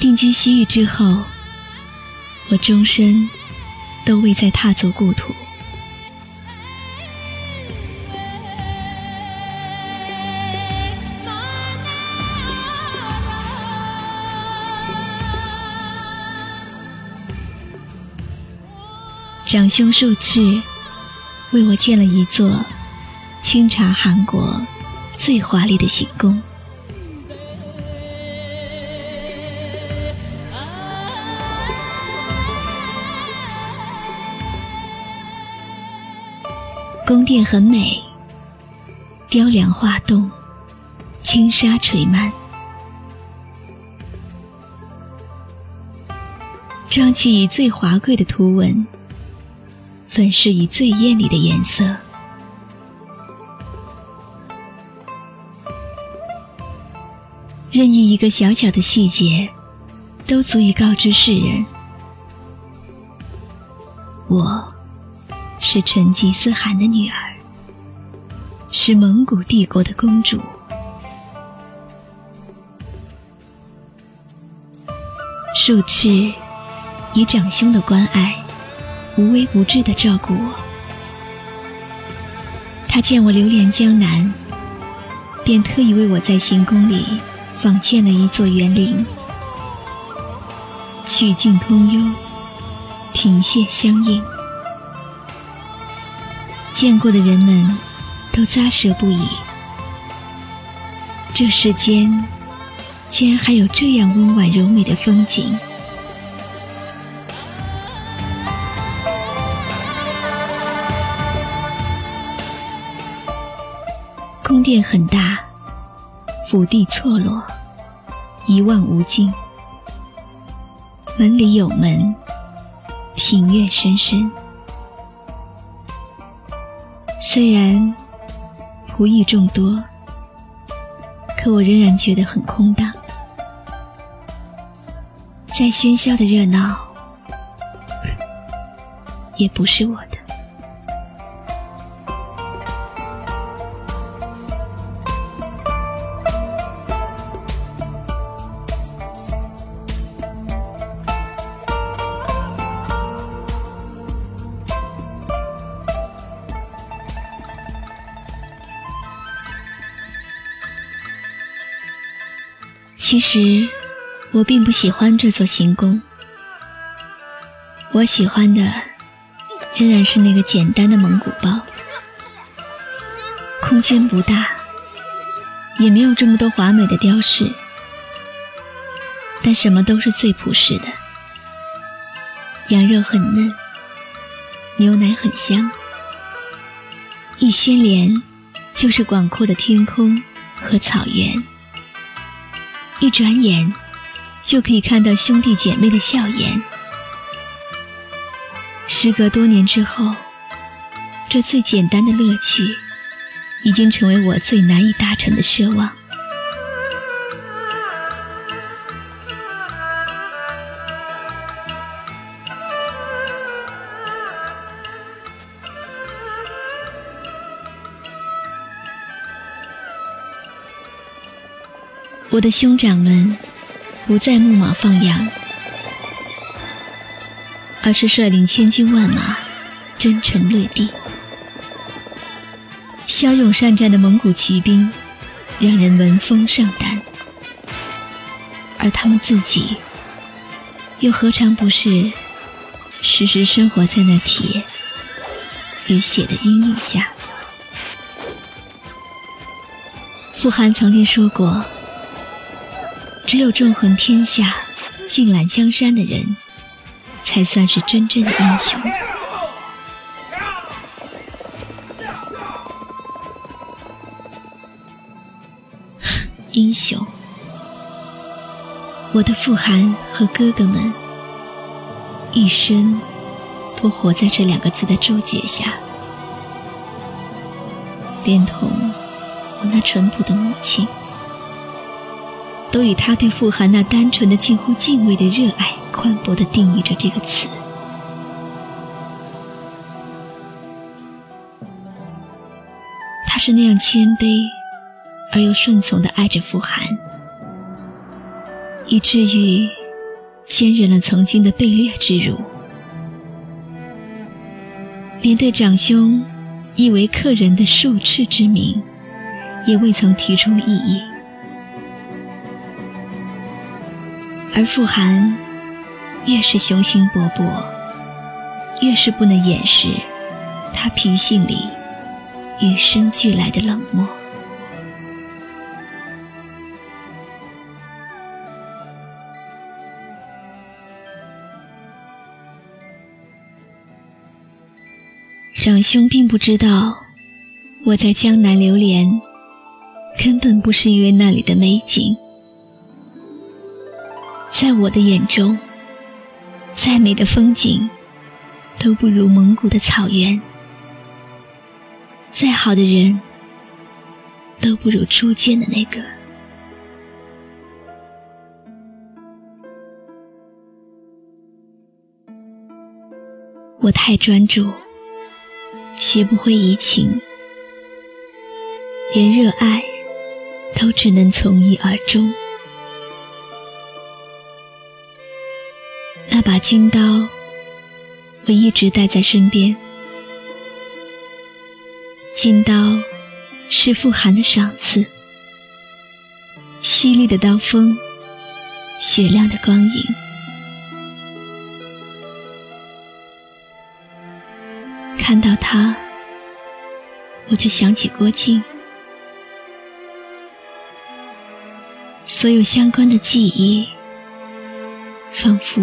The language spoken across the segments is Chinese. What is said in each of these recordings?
定居西域之后，我终身都未再踏足故土。长兄术赤为我建了一座清查韩国最华丽的行宫。宫殿很美，雕梁画栋，轻纱垂幔，装漆以最华贵的图文，粉饰以最艳丽的颜色。任意一个小小的细节，都足以告知世人，我。是成吉思汗的女儿，是蒙古帝国的公主。术赤以长兄的关爱，无微不至的照顾我。他见我流连江南，便特意为我在行宫里仿建了一座园林，曲径通幽，亭榭相映。见过的人们都咂舌不已。这世间竟然还有这样温婉柔美的风景。宫殿很大，府邸错落，一望无尽。门里有门，庭院深深。虽然无意众多，可我仍然觉得很空荡。再喧嚣的热闹，也不是我的。其实，我并不喜欢这座行宫。我喜欢的仍然是那个简单的蒙古包。空间不大，也没有这么多华美的雕饰，但什么都是最朴实的。羊肉很嫩，牛奶很香，一掀帘就是广阔的天空和草原。一转眼，就可以看到兄弟姐妹的笑颜。时隔多年之后，这最简单的乐趣，已经成为我最难以达成的奢望。我的兄长们不再牧马放羊，而是率领千军万马征程略地。骁勇善战的蒙古骑兵让人闻风丧胆，而他们自己又何尝不是时时生活在那铁与血的阴影下？傅寒曾经说过。只有纵横天下尽揽江山的人才算是真正的英雄。英雄我的父汗和哥哥们一生都活在这两个字的注解下连同我那淳朴的母亲。都以他对傅寒那单纯的、近乎敬畏的热爱，宽博的定义着这个词。他是那样谦卑而又顺从的爱着傅寒。以至于坚忍了曾经的被掠之辱，连对长兄亦为客人的数斥之名，也未曾提出异议。而傅寒越是雄心勃勃，越是不能掩饰他脾性里与生俱来的冷漠。长兄并不知道，我在江南流连，根本不是因为那里的美景。在我的眼中，再美的风景，都不如蒙古的草原；再好的人，都不如初见的那个。我太专注。学不会移情，连热爱都只能从一而终。那把金刀，我一直带在身边。金刀是傅寒的赏赐，犀利的刀锋，雪亮的光影。看到他，我就想起郭靖，所有相关的记忆，仿佛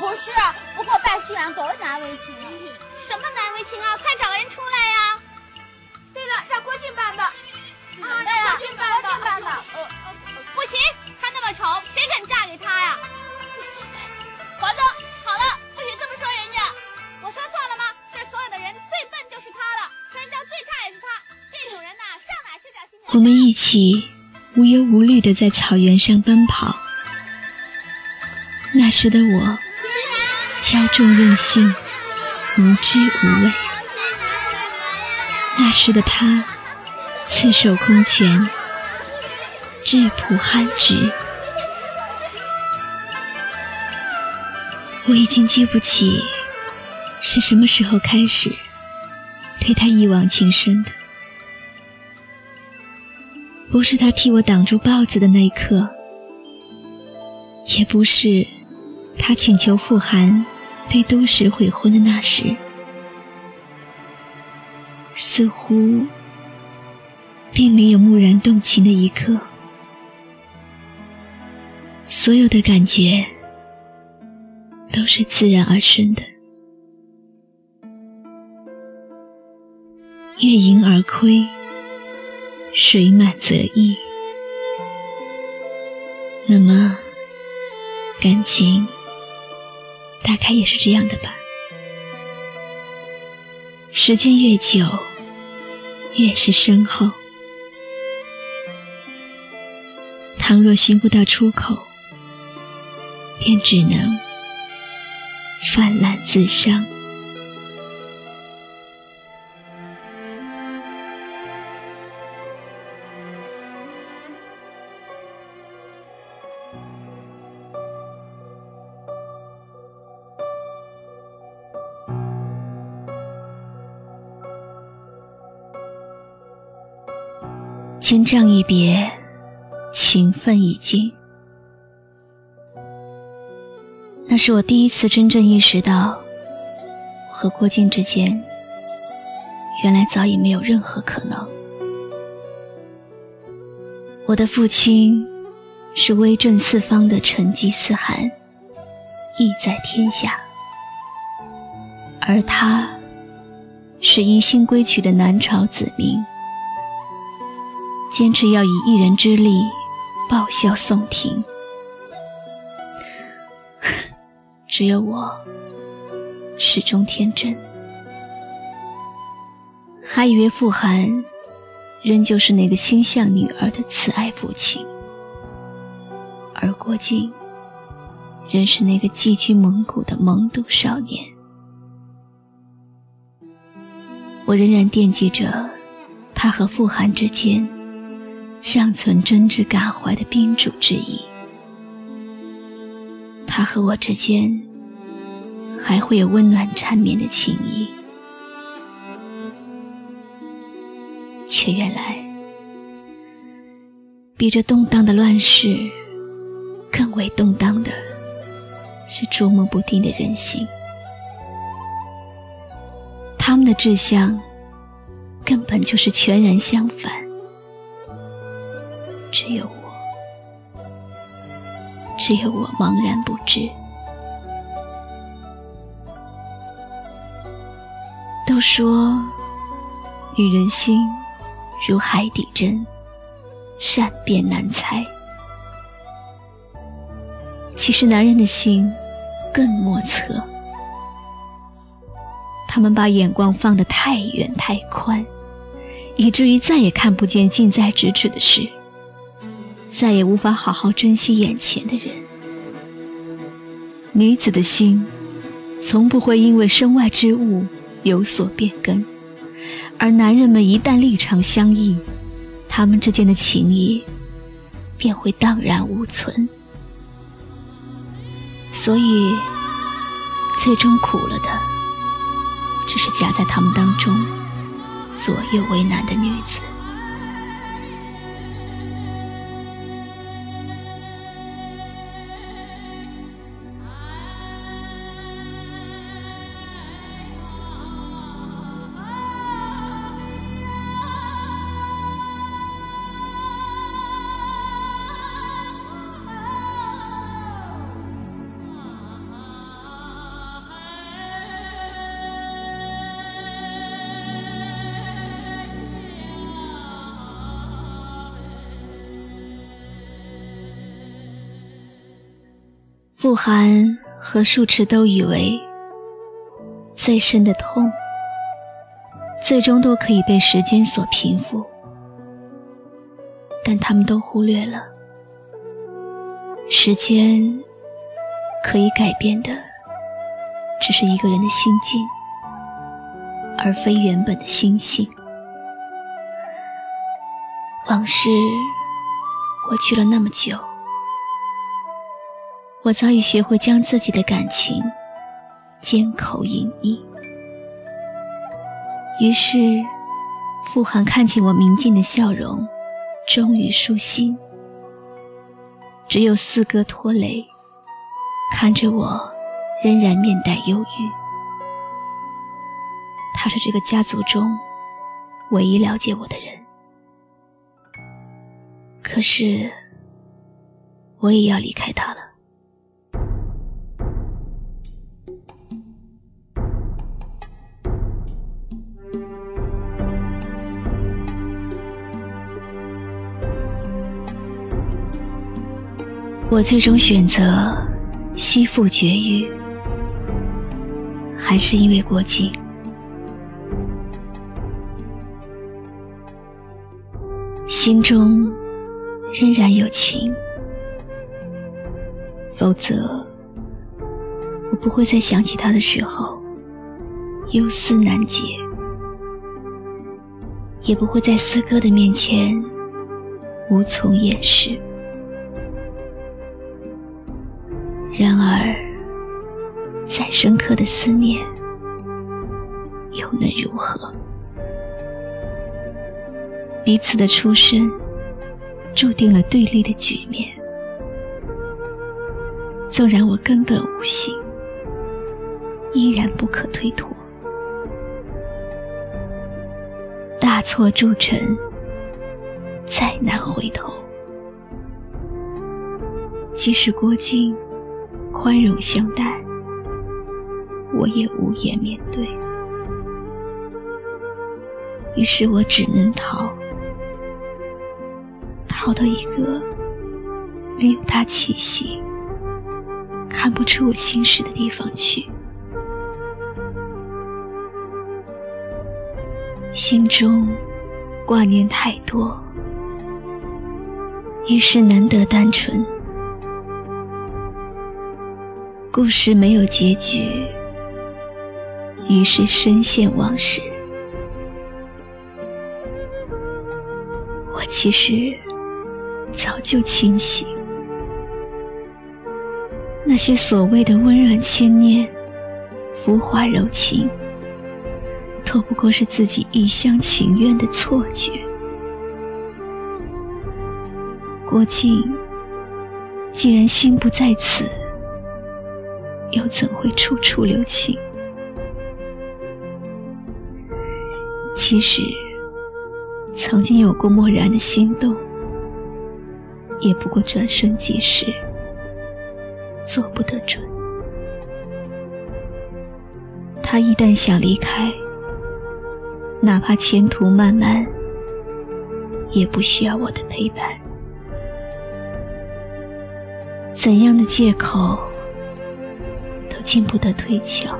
不是，不过拜新郎多难为情。什么难为情啊？快找个人出来呀！对了，让郭靖办吧。啊，让郭靖办吧。办吧。不行，他那么丑，谁肯嫁给他呀？黄东，好了，不许这么说人家。我说错了吗？这所有的人最笨就是他了，身教最差也是他。这种人呐，上哪去找新娘？我们一起无忧无虑的在草原上奔跑。那时的我。骄纵任性，无知无畏。那时的他，赤手空拳，质朴憨直。我已经记不起是什么时候开始对他一往情深的，不是他替我挡住豹子的那一刻，也不是他请求傅寒。对都时悔婚的那时，似乎并没有蓦然动情的一刻，所有的感觉都是自然而生的。月盈而亏，水满则溢。那么，感情。大概也是这样的吧。时间越久，越是深厚。倘若寻不到出口，便只能泛滥自伤。千丈一别，情分已尽。那是我第一次真正意识到，我和郭靖之间，原来早已没有任何可能。我的父亲是威震四方的成吉思汗，意在天下；而他是一心归去的南朝子民，坚持要以一人之力报效宋廷。只有我始终天真，还以为傅寒仍旧是那个心向女儿的慈爱父亲，而郭靖仍是那个寄居蒙古的蒙渡少年。我仍然惦记着他和傅寒之间尚存真挚感怀的宾主之谊。他和我之间还会有温暖缠绵的情谊，却原来比这动荡的乱世更为动荡的是捉摸不定的人心。他们的志向根本就是全然相反，只有我。只有我茫然不知。都说女人心如海底针，善变难猜。其实男人的心更莫测，他们把眼光放得太远太宽，以至于再也看不见近在咫尺的事。再也无法好好珍惜眼前的人。女子的心，从不会因为身外之物有所变更，而男人们一旦立场相异，他们之间的情谊便会荡然无存。所以，最终苦了的，只是夹在他们当中左右为难的女子。傅寒和树池都以为，最深的痛，最终都可以被时间所平复，但他们都忽略了，时间可以改变的，只是一个人的心境，而非原本的心性。往事过去了那么久。我早已学会将自己的感情缄口隐匿，于是傅寒看见我明净的笑容，终于舒心。只有四哥拖雷看着我，仍然面带忧郁。他是这个家族中唯一了解我的人，可是我也要离开他了。我最终选择西赴绝育，还是因为郭靖。心中仍然有情，否则我不会在想起他的时候忧思难解，也不会在四哥的面前无从掩饰。然而，再深刻的思念，又能如何？彼此的出身，注定了对立的局面。纵然我根本无心，依然不可推脱。大错铸成，再难回头。即使郭靖宽容相待，我也无颜面对。于是我只能逃，逃到一个没有他气息、看不出我心事的地方去。心中挂念太多，于是难得单纯。故事没有结局，于是深陷往事。我其实早就清醒，那些所谓的温软牵念、浮华柔情。都不过是自己一厢情愿的错觉。郭靖既然心不在此，又怎会处处留情？其实，曾经有过漠然的心动，也不过转瞬即逝，做不得准。他一旦想离开，哪怕前途漫漫，也不需要我的陪伴。怎样的借口都经不得推敲。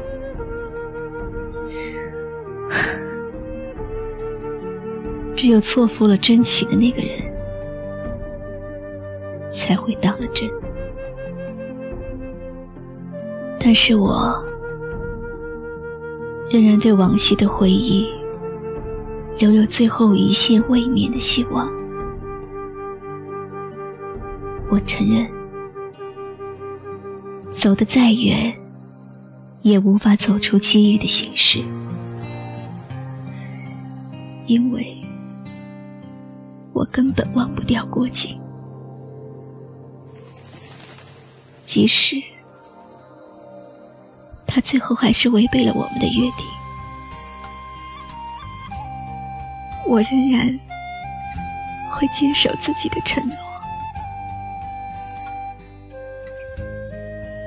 只有错付了真情的那个人，才会当了真。但是我仍然对往昔的回忆。留有最后一线未眠的希望。我承认，走得再远，也无法走出机遇的形式，因为我根本忘不掉郭靖，即使他最后还是违背了我们的约定。我仍然会坚守自己的承诺，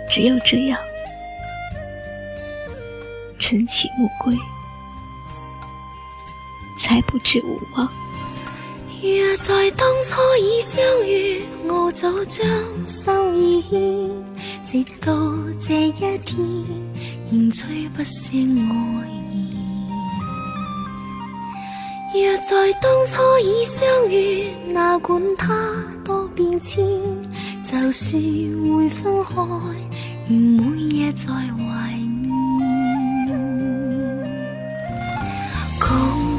只有这样，晨起暮归，才不至无望。若在当初已相遇，我早将心意牵，直到这一天，仍吹不胜爱。若在当初已相遇，哪管它多变迁，就算会分开，仍每夜在怀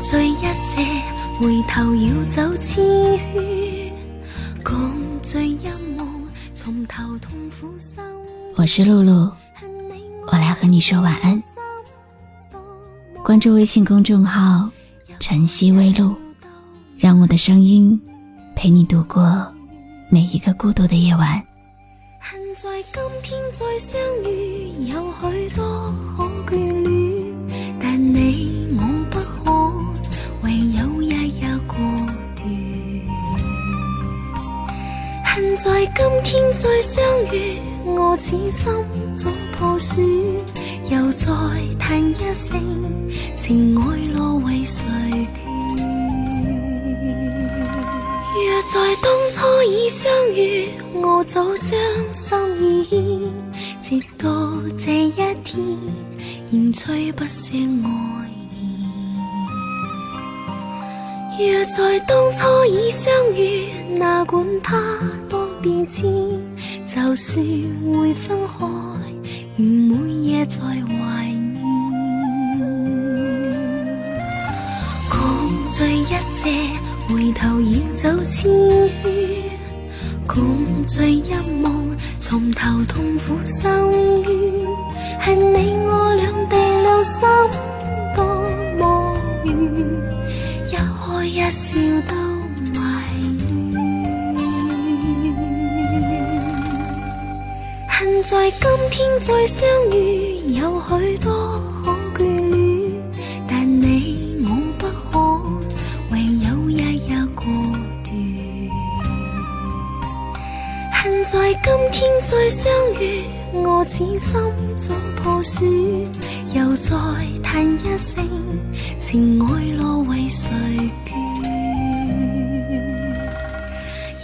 醉一夜，回头要走千圈，共醉一梦，从头痛苦生。我是露露，我来和你说晚安。关注微信公众号。晨曦微露，让我的声音陪你度过每一个孤独的夜晚。恨在今天再相遇，有许多今天再相遇，我此心早破损，又再叹一声，情爱落为谁？在当初已相遇，我早将心意牵，直到这一天，仍吹不醒爱意。若在当初已相遇，哪管它多变迁，就算会分开，仍每夜在怀念。共醉一夜。回头要走千圈，共醉一梦，从头痛苦深渊。恨你我两地两心多么远，一开一笑都在今天再相遇，有许多可眷恋，但你我不可，唯有一一过断。恨在今天再相遇，我此心早破损，又再叹一声，情爱路为谁眷？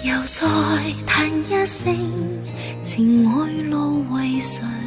又再叹一声。情爱路为谁？